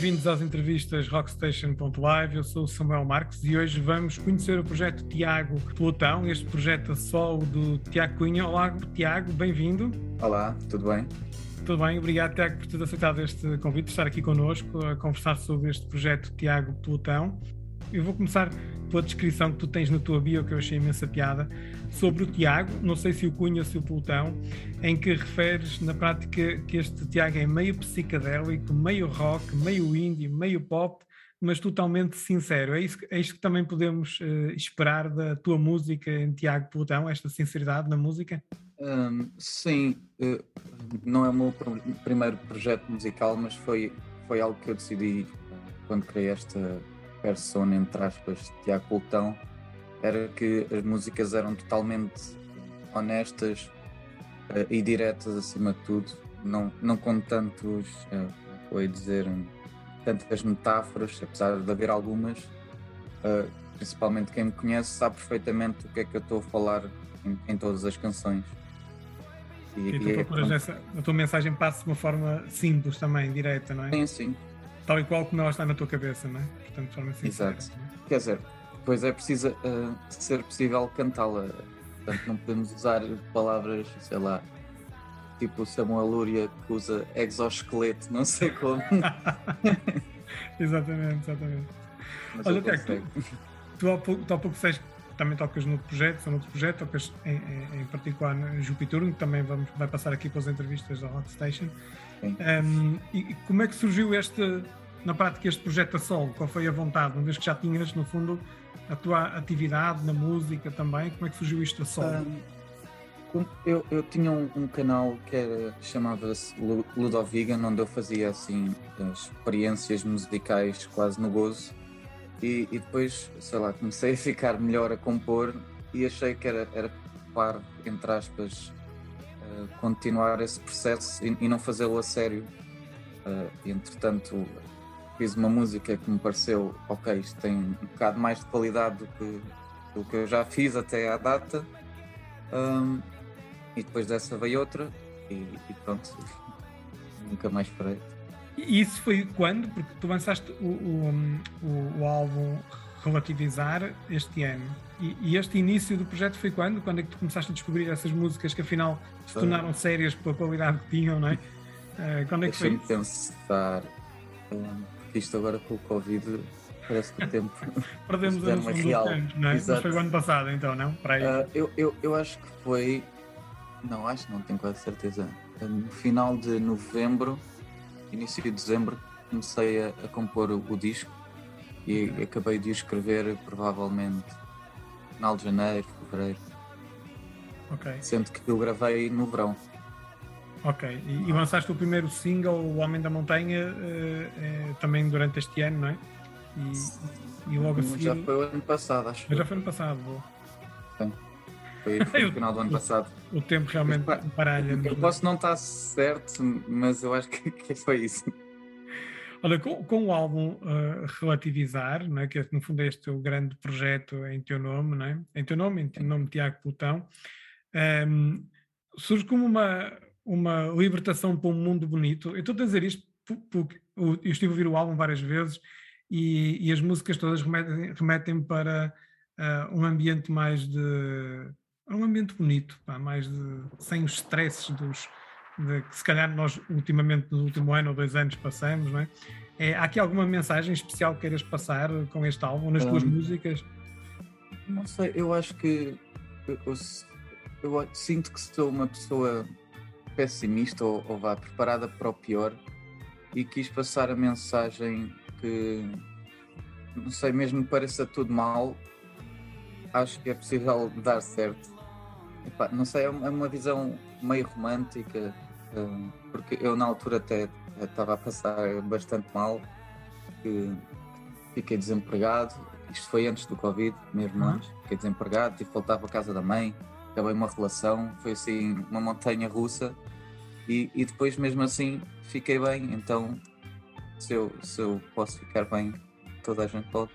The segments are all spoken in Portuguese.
Bem-vindos às entrevistas Rockstation.live. Eu sou o Samuel Marques e hoje vamos conhecer o projeto Tiago Plutão, este projeto a solo do Tiago Cunha. Olá, Tiago, bem-vindo. Olá, tudo bem? Tudo bem, obrigado, Tiago, por ter aceitado este convite, de estar aqui connosco a conversar sobre este projeto Tiago Plutão. Eu vou começar pela descrição que tu tens na tua bio, que eu achei imensa piada, sobre o Tiago, não sei se o Cunha ou se o Plutão, em que referes na prática que este Tiago é meio psicadélico, meio rock, meio indie, meio pop, mas totalmente sincero. É, isso, é isto que também podemos uh, esperar da tua música em Tiago Plutão, esta sinceridade na música? Um, sim, uh, não é o meu pr primeiro projeto musical, mas foi, foi algo que eu decidi quando criei esta persona, entre aspas, Tiago Plutão, era que as músicas eram totalmente honestas uh, e diretas acima de tudo, não, não com tantos, uh, vou dizer, tantas metáforas, apesar de haver algumas, uh, principalmente quem me conhece sabe perfeitamente o que é que eu estou a falar em, em todas as canções. E, e tu procuras é, essa, a tua mensagem passa de uma forma simples também, direta, não é? Sim, sim. Tal e qual como ela está na tua cabeça, não é? Portanto, de forma sincera. Exato. É? Quer dizer, depois é preciso uh, ser possível cantá-la. Portanto, não podemos usar palavras, sei lá, tipo Samuel Lúria que usa exoesqueleto, não sei como. exatamente, exatamente. Mas Olha, até tu, tu, há pouco, tu há pouco disseste também tocas no projeto, são outro projeto, tocas em, em, em particular no Jupiturno, que também vamos, vai passar aqui pelas entrevistas da Rock Station. Um, e como é que surgiu este, na prática, este projeto a solo? Qual foi a vontade? Uma vez que já tinhas, no fundo, a tua atividade na música também, como é que surgiu isto a solo? Um, eu, eu tinha um, um, canal que era chamava-se Ludovigan, onde eu fazia assim experiências musicais quase no gozo e, e, depois, sei lá, comecei a ficar melhor a compor e achei que era, era par, entre aspas, uh, continuar esse processo e, e não fazê-lo a sério. Uh, entretanto, fiz uma música que me pareceu, ok, isto tem um bocado mais de qualidade do que, do que eu já fiz até à data. Um, e depois dessa veio outra e, e pronto, nunca mais parei. E isso foi quando? Porque tu lançaste o, o, o, o álbum Relativizar este ano. E, e, este início do projeto foi quando? Quando é que tu começaste a descobrir essas músicas que afinal se tornaram sérias pela qualidade que tinham, não é? Uh, quando é que foi? Deixa-me pensar. Um, isto agora com o Covid parece que o tempo. Perdemos a noção real. Tempos, não é? Exato. Mas foi o ano passado então, não? Para. Uh, eu, eu, eu acho que foi. Não, acho que não tenho quase certeza. No final de novembro início de dezembro, comecei a, a compor o, o, disco e acabei de escrever provavelmente final de janeiro, fevereiro. Ok. Sendo que eu gravei no verão. Ok. E, e lançaste o primeiro single, O Homem da Montanha, uh, uh, também durante este ano, não é? E, e logo a seguir. Já foi o ano passado, acho. Já foi ano passado, boa. Sim. Foi, foi no final do ano passado. O tempo realmente baralha. Eu posso não estar certo, mas eu acho que, que foi isso. Olha, com, com o álbum uh, Relativizar, né, que é, no fundo é este o grande projeto em teu nome, né, em teu nome, em teu nome Tiago Plutão, um, ehm, surge como uma, uma libertação para um mundo bonito. Eu estou a dizer isto porque eu estive a ouvir o álbum várias vezes e, e as músicas todas remetem, remetem para uh, um ambiente mais de é um ambiente bonito, pá, mais de, sem os stresses dos, de, que se calhar nós ultimamente, no último ano ou dois anos passamos, não é? é há aqui alguma mensagem especial que queiras passar com este álbum, nas tuas músicas? Não sei, eu acho que eu, eu, eu, sinto que sou uma pessoa pessimista ou, ou vá preparada para o pior e quis passar a mensagem que não sei, mesmo que pareça tudo mal, acho que é possível dar certo Epá, não sei, é, é uma visão meio romântica, hum, porque eu na altura até estava a passar bastante mal, que fiquei desempregado, isto foi antes do Covid, mesmo uhum. antes, fiquei desempregado, tive que voltar para a casa da mãe, acabei uma relação, foi assim uma montanha russa. E, e depois mesmo assim fiquei bem, então se eu, se eu posso ficar bem, toda a gente pode.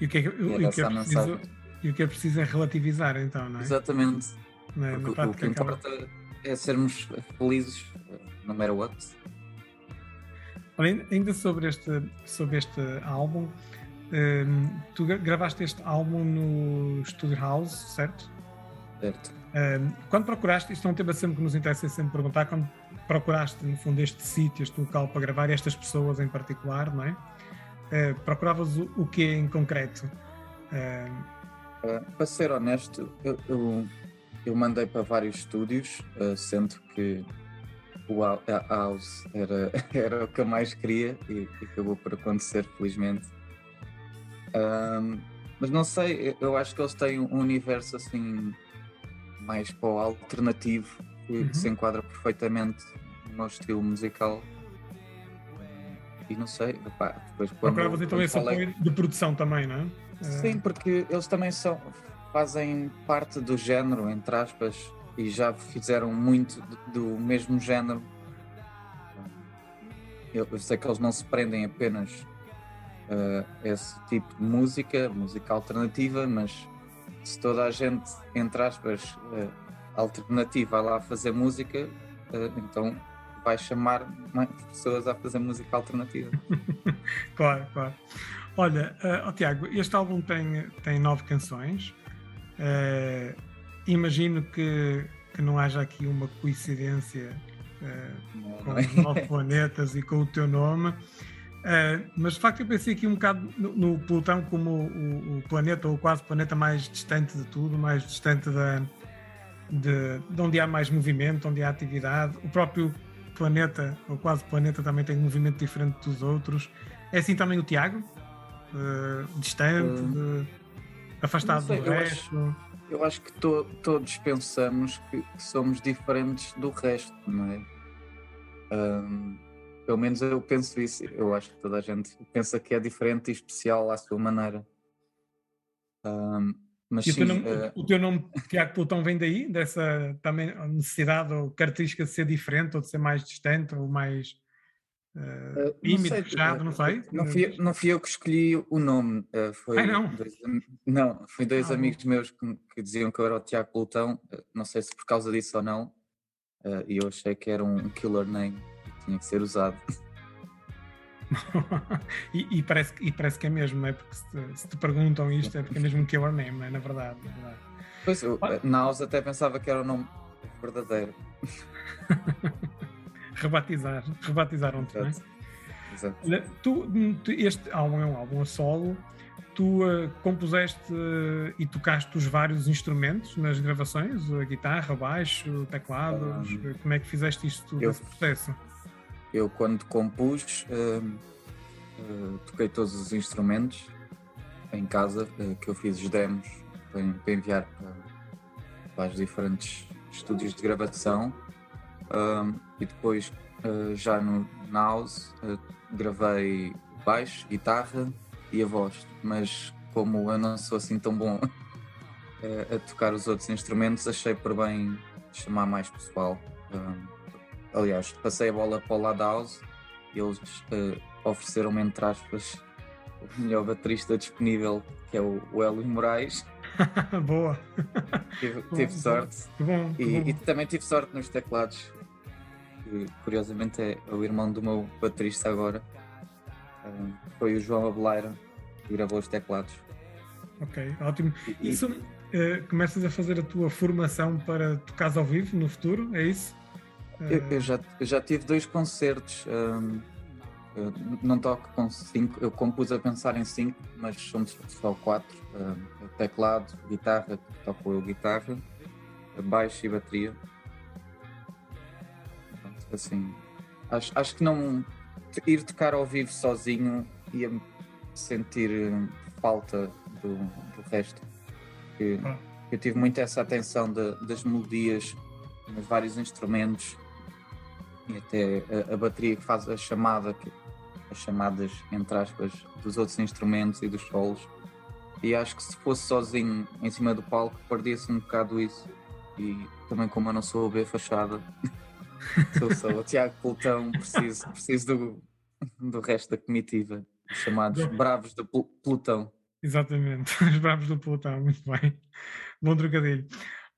E o que é que, o, o que é preciso, e o que é preciso é relativizar, então, não é? Exatamente. É? Porque, o que importa acaba... é sermos felizes no matter what. Ainda sobre este, sobre este álbum, um, tu gravaste este álbum no Studio House, certo? Certo. Um, quando procuraste, isto é um tema sempre que nos interessa sempre perguntar, quando procuraste, no fundo, este sítio, este local para gravar, estas pessoas em particular, não é? Uh, procuravas o, o que em concreto? Uh... Uh, para ser honesto, eu, eu, eu, mandei para vários estúdios, sendo que o House era, era o que eu mais queria e, e acabou por acontecer, felizmente. Um, mas não sei, eu acho que eles têm um universo assim mais para o alternativo que, uhum. se enquadra perfeitamente no meu estilo musical. E não sei, epá, depois quando. Procuravas então esse apoio de produção também, não é? Sim, porque eles também são, fazem parte do género, entre aspas, e já fizeram muito do mesmo género. Eu, eu sei que eles não se prendem apenas uh, esse tipo de música, música alternativa, mas se toda a gente, entre aspas, uh, alternativa lá fazer música, uh, então vai chamar mais pessoas a fazer música alternativa. claro, claro. Olha, uh, oh, Tiago, este álbum tem, tem nove canções. Uh, imagino que, que não haja aqui uma coincidência uh, não, com não é. os nove planetas e com o teu nome. Uh, mas de facto eu pensei aqui um bocado no, no Plutão como o, o, planeta, ou quase planeta mais distante de tudo, mais distante da, de, de, onde há mais movimento, onde há atividade. O próprio planeta, ou quase planeta, também tem um movimento diferente dos outros. É assim também o Tiago? Uh, distante, uh, afastado sei, do eu resto? Acho, eu acho que to, todos pensamos que, que, somos diferentes do resto, não é? Um, pelo menos eu penso isso. Eu acho que toda a gente pensa que é diferente e especial à sua maneira. Um, mas e sim, o, teu nome, uh... o teu nome, Tiago Plutão, vem daí? Dessa também necessidade ou característica de ser diferente ou de ser mais distante ou mais uh, não fechado, não sei? Não fui, não fui eu que escolhi o nome. Uh, foi Ai, não? Dois, não, foi dois ah, amigos meus que, que, diziam que eu era o Tiago Plutão. não sei se por causa disso ou não. e eu achei que era um killer name tinha que ser usado. e, e, parece, e parece que é mesmo, não é? Porque se te, se te perguntam isto é porque é mesmo um killer name, não é? Na verdade. Na verdade. Pois, eu. Naus até pensava que era o nome verdadeiro. Rebatizar, rebatizaram-te, não é? Exato. Tu, tu, este álbum é um álbum a solo tu uh, compuseste uh, e tocaste os vários instrumentos nas gravações? A guitarra, baixo, teclados? Um, como é que fizeste isto tudo, eu, esse processo? Eu, quando compus, uh, toquei todos os instrumentos em casa, que eu fiz os demos para, para enviar para, para, os diferentes estúdios de gravação. E depois, já no House, gravei baixo, guitarra e a voz. Mas, como eu não sou assim tão bom a tocar os outros instrumentos, achei por bem chamar mais pessoal. Aliás, passei a bola para o lado house e eles uh, ofereceram-me, entre aspas, o melhor baterista disponível, que é o, o Hélio Moraes. Boa! Tive, tive sorte. Bom, e, bom. e, também tive sorte nos teclados. Que, curiosamente é o irmão do meu baterista agora. Foi o João Abeleira que gravou os teclados. Ok, ótimo. E, isso, uh, começas a fazer a tua formação para tocar ao vivo no futuro, é isso? Eu, eu, já, eu já tive dois concertos. Um, não toco com cinco, eu compus a pensar em cinco, mas somos só quatro. Um, teclado, guitarra, toco eu guitarra, baixo e bateria. Assim, acho, acho que não ir tocar ao vivo sozinho ia sentir hum, falta do, do resto. Que, ah. Eu tive muito essa atenção de, das melodias nos vários instrumentos e até a, a, bateria que faz a chamada, que, as chamadas, entre aspas, dos outros instrumentos e dos solos. E acho que se fosse sozinho em cima do palco, perdia-se um bocado isso. E também, como eu não sou o B Fachada, sou o Tiago Plutão, preciso, preciso do, do resto da comitiva, chamados Bravos do Plutão. Exatamente, os Bravos do Plutão, muito bem. Bom trocadilho.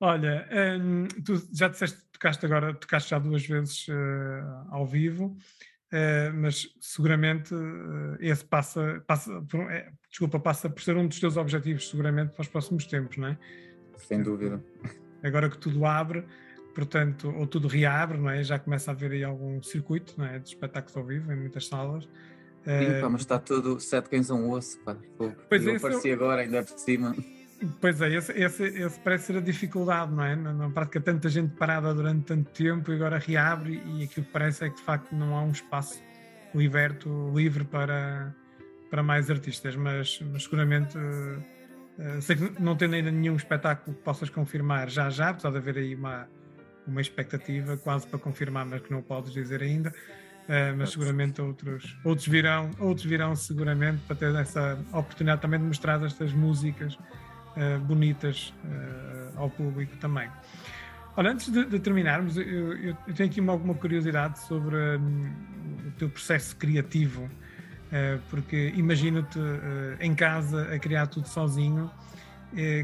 Olha, hum, tu já disseste, tocaste agora, tocaste já duas vezes uh, ao vivo. Uh, mas seguramente uh, esse passa, passa por, é, desculpa, passa por ser um dos teus objetivos seguramente para os próximos tempos, não é? Sem dúvida. Agora que tudo abre, portanto, ou tudo reabre, não é? Já começa a haver aí algum circuito, não é? De espetáculos ao vivo em muitas salas. Sim, pá, mas está tudo sete cães a um osso, pá. Pois eu é, apareci agora, ainda por cima. Pois é, esse, esse, esse, parece ser a dificuldade, não é? Na, na prática, tanta gente parada durante tanto tempo e agora reabre e aquilo que parece é que de facto não há um espaço liberto, livre para, para mais artistas, mas, mas seguramente uh, sei que não tendo ainda nenhum espetáculo que possas confirmar já já, apesar de haver aí uma, uma expectativa quase para confirmar, mas que não podes dizer ainda. Uh, mas seguramente outros, outros virão, outros virão seguramente para ter essa oportunidade também de mostrar estas músicas uh, bonitas uh, ao público também. Olha, antes de, de terminarmos, eu, eu, tenho aqui uma, alguma curiosidade sobre um, o teu processo criativo, porque imagino-te em casa a criar tudo sozinho,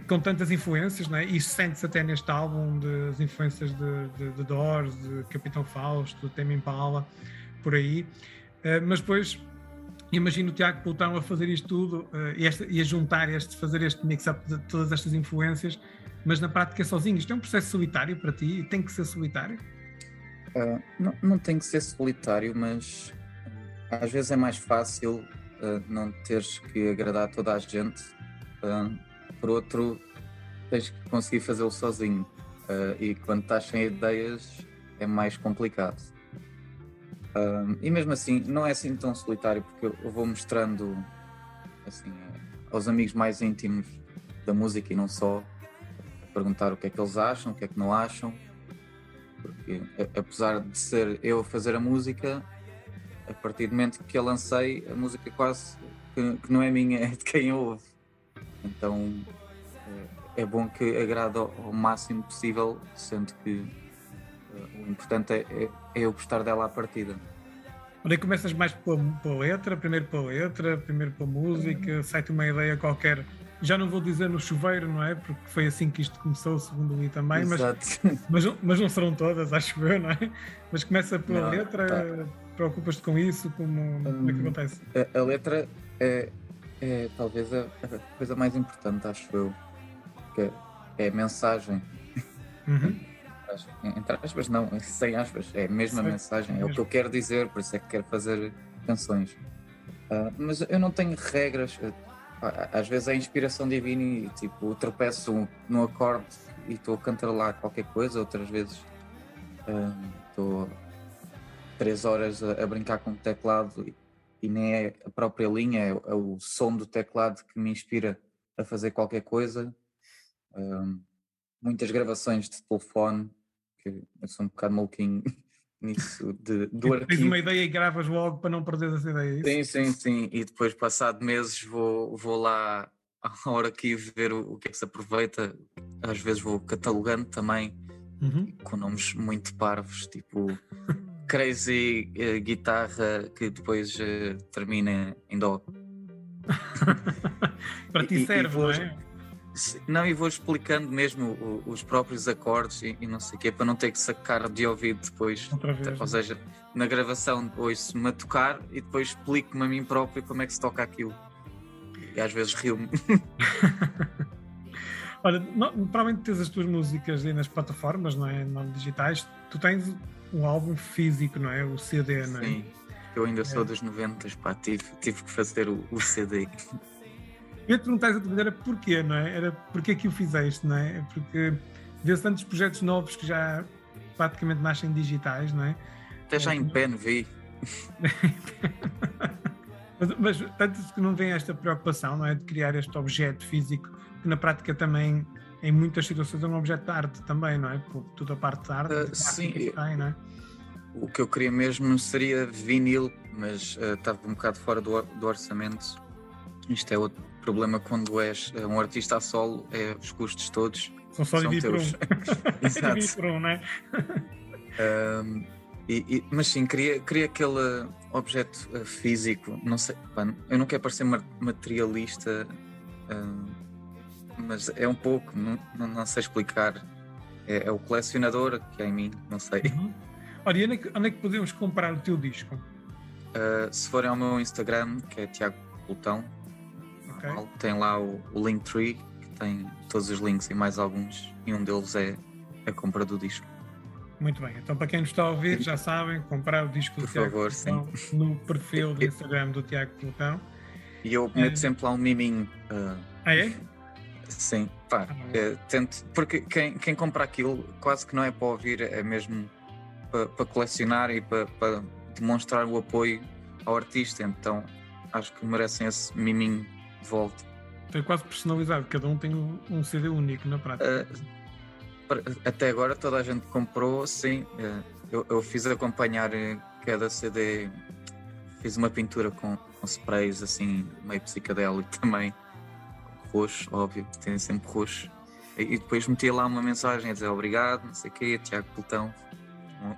com tantas influências, não é? e sente-se até neste álbum das influências de, de, de Doors, de Capitão Fausto, Tame Impala, por aí, mas depois imagino o Tiago Poutão a fazer isto tudo uh, e, e, a juntar este, fazer este mix-up de todas estas influências, mas na prática é sozinho. Isto é um processo solitário para ti? Tem que ser solitário? Uh, não, não tem que ser solitário, mas às vezes é mais fácil uh, não teres que agradar toda a gente. Por outro, tens que conseguir fazê-lo sozinho. e quando estás sem ideias é mais complicado. Um, e mesmo assim, não é assim tão solitário, porque eu vou mostrando assim, aos amigos mais íntimos da música e não só, perguntar o que é que eles acham, o que é que não acham, porque apesar de ser eu a fazer a música, a partir do momento que eu lancei, a música quase que, que não é minha, é de quem ouve. Então é, é bom que agrade ao, máximo possível, sendo que o importante é, é, é eu gostar dela à partida. Onde é começas mais pela, pela letra, primeiro pela letra, primeiro pela música, sai-te uma ideia qualquer. Já não vou dizer no chuveiro, não é? Porque foi assim que isto começou, segundo li também, mas, mas, mas, não serão todas, acho eu, não é? Mas começa pela não, letra, tá. preocupas-te com isso? Como, como é que hum, acontece? A, a letra é, é talvez a, a, coisa mais importante, acho eu, que é, é a mensagem. Uhum entre aspas, não, sem aspas, é a mesma Sim, mensagem, é o que eu quero dizer, por isso é que quero fazer canções. Uh, mas eu não tenho regras, às vezes é inspiração divina e tipo, tropeço no acorde e estou a cantar lá qualquer coisa, outras vezes estou uh, três horas a, a, brincar com o teclado e, e, nem é a própria linha, é, é, o som do teclado que me inspira a fazer qualquer coisa. Um, muitas gravações de telefone que eu sou um bocado maluquinho nisso de, do arquivo. Tens uma ideia e gravas logo para não perder essa ideia, é Sim, sim, sim. E depois, passado meses, vou, vou lá ao arquivo ver o, o que é que se aproveita. Às vezes vou catalogando também uhum. com nomes muito parvos, tipo Crazy uh, Guitarra, que depois uh, termina em Dó. para ti serve, não é? Não, e vou explicando mesmo os próprios acordes e, e não sei o quê, para não ter que sacar de ouvido depois. Vez, Ou seja, na gravação ouço-me a tocar e depois explico-me a mim próprio como é que se toca aquilo. E às vezes rio-me. Olha, não, provavelmente tens as tuas músicas aí nas plataformas, não é? Não digitais. Tu tens um álbum físico, não é? O CD, não é? Sim, eu ainda sou é. dos 90, pá, tive, tive que fazer o, o CD. Eu te perguntar exatamente era porquê, não é? Era porquê que o fizeste, não é? Porque vê-se tantos projetos novos que já praticamente nascem digitais, não é? Até já é, em pen vi. mas, mas tanto que não tem esta preocupação, não é? De criar este objeto físico, que na prática também, em muitas situações, é um objeto de arte também, não é? Por toda a parte da arte. Uh, sim. Tem, não é? O que eu queria mesmo seria vinil, mas uh, estava um bocado fora do, do orçamento. Isto é outro problema quando és eh, um artista a solo é os custos todos são só são teus. Um. Exato. por um, não é? Um, e, e, mas sim, queria, queria aquele objeto físico, não sei, eu não quero parecer materialista, uh, mas é um pouco, não, não, sei explicar. É, é, o colecionador que é em mim, não sei. Uhum. Olha, onde é, que, onde é que podemos comprar o teu disco? Uh, se forem ao meu Instagram, que é Tiago Plutão, okay. tem lá o, o Linktree, que tem todos os links e mais alguns, e um deles é a compra do disco. Muito bem, então para quem nos está a ouvir, já sabem, comprar o disco Por do Tiago favor, Plutão sim. no perfil do Instagram do Tiago Plutão. E eu meto é... sempre lá um miminho. Uh... Ah, é? Sim, pá, é, tento, porque quem, quem compra aquilo quase que não é para ouvir, é mesmo para, para colecionar e para, para demonstrar o apoio ao artista, então acho que merecem esse miminho de volta. É quase personalizado, cada um tem um, um CD único na prática. Uh, até agora toda a gente comprou, sim. Uh, eu, eu, fiz acompanhar cada CD, fiz uma pintura com, com sprays assim, meio psicadélico também, roxo, óbvio, tem sempre roxo. E, depois meti lá uma mensagem a dizer obrigado, não sei o quê, Tiago Peltão,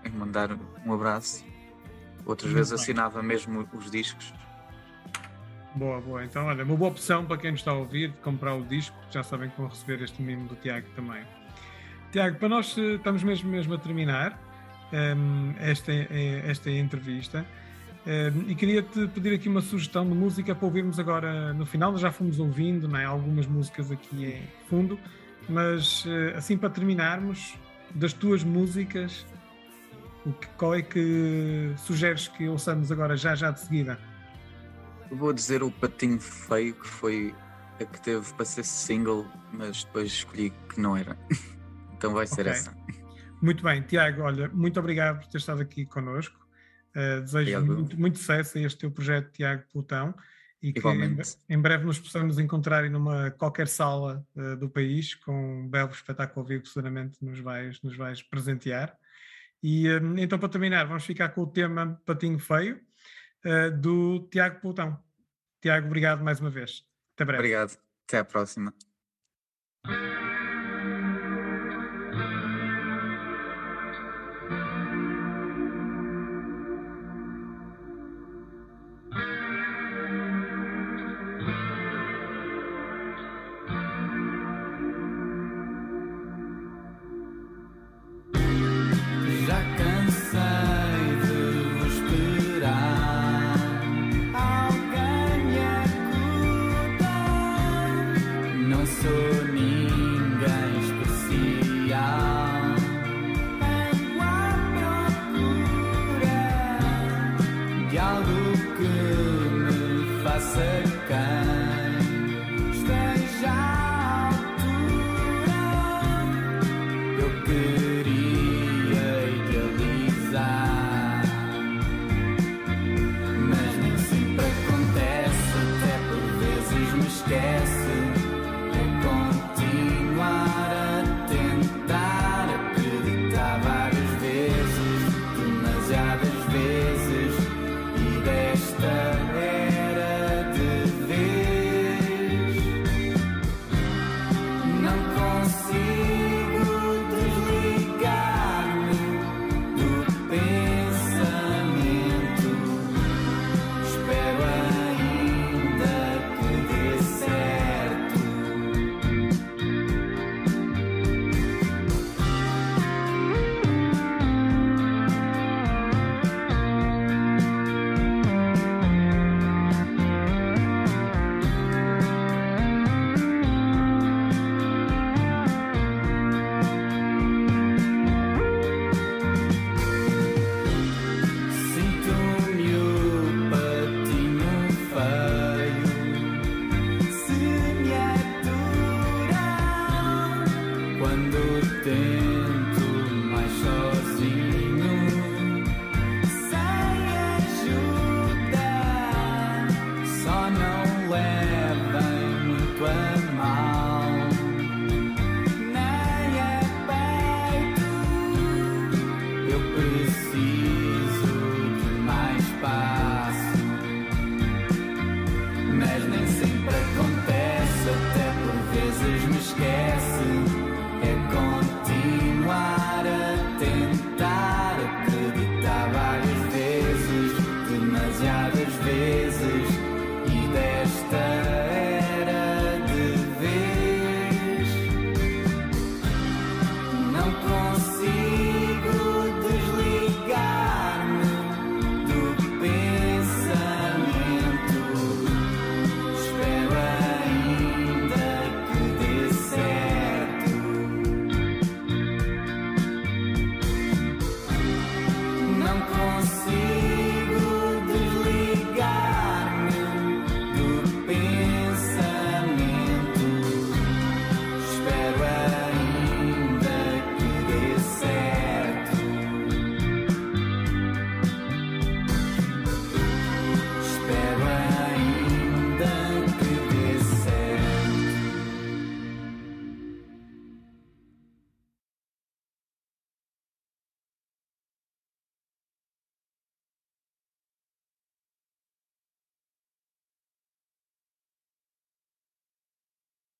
em mandar um abraço Outras vezes assinava mesmo os discos. Boa, boa. Então, olha, uma boa opção para quem nos está a ouvir de comprar o disco, já sabem que vão receber este mimo do Tiago também. Tiago, para nós eh, estamos mesmo, mesmo a terminar um, ehm, esta, eh, esta entrevista um, ehm, e queria-te pedir aqui uma sugestão de música para ouvirmos agora no final. Nós já fomos ouvindo não é? algumas músicas aqui em fundo, mas eh, assim para terminarmos, das tuas músicas qual é que sugeres que ouçamos agora, já já de seguida? vou dizer o Patinho Feio, que foi a que teve para ser single, mas depois escolhi que não era. então vai ser okay. essa. Muito bem, Tiago, olha, muito obrigado por ter estado aqui connosco. Uh, desejo muito, muito, sucesso a este teu projeto, Tiago Plutão, e que em, em, breve nos possamos encontrar em uma qualquer sala uh, do país com um belo espetáculo vivo que seguramente nos vais, nos vais presentear. E hum, então, para terminar, vamos ficar com o tema Patinho Feio, uh, do Tiago Plutão. Tiago, obrigado mais uma vez. Até breve. Obrigado. Até a próxima.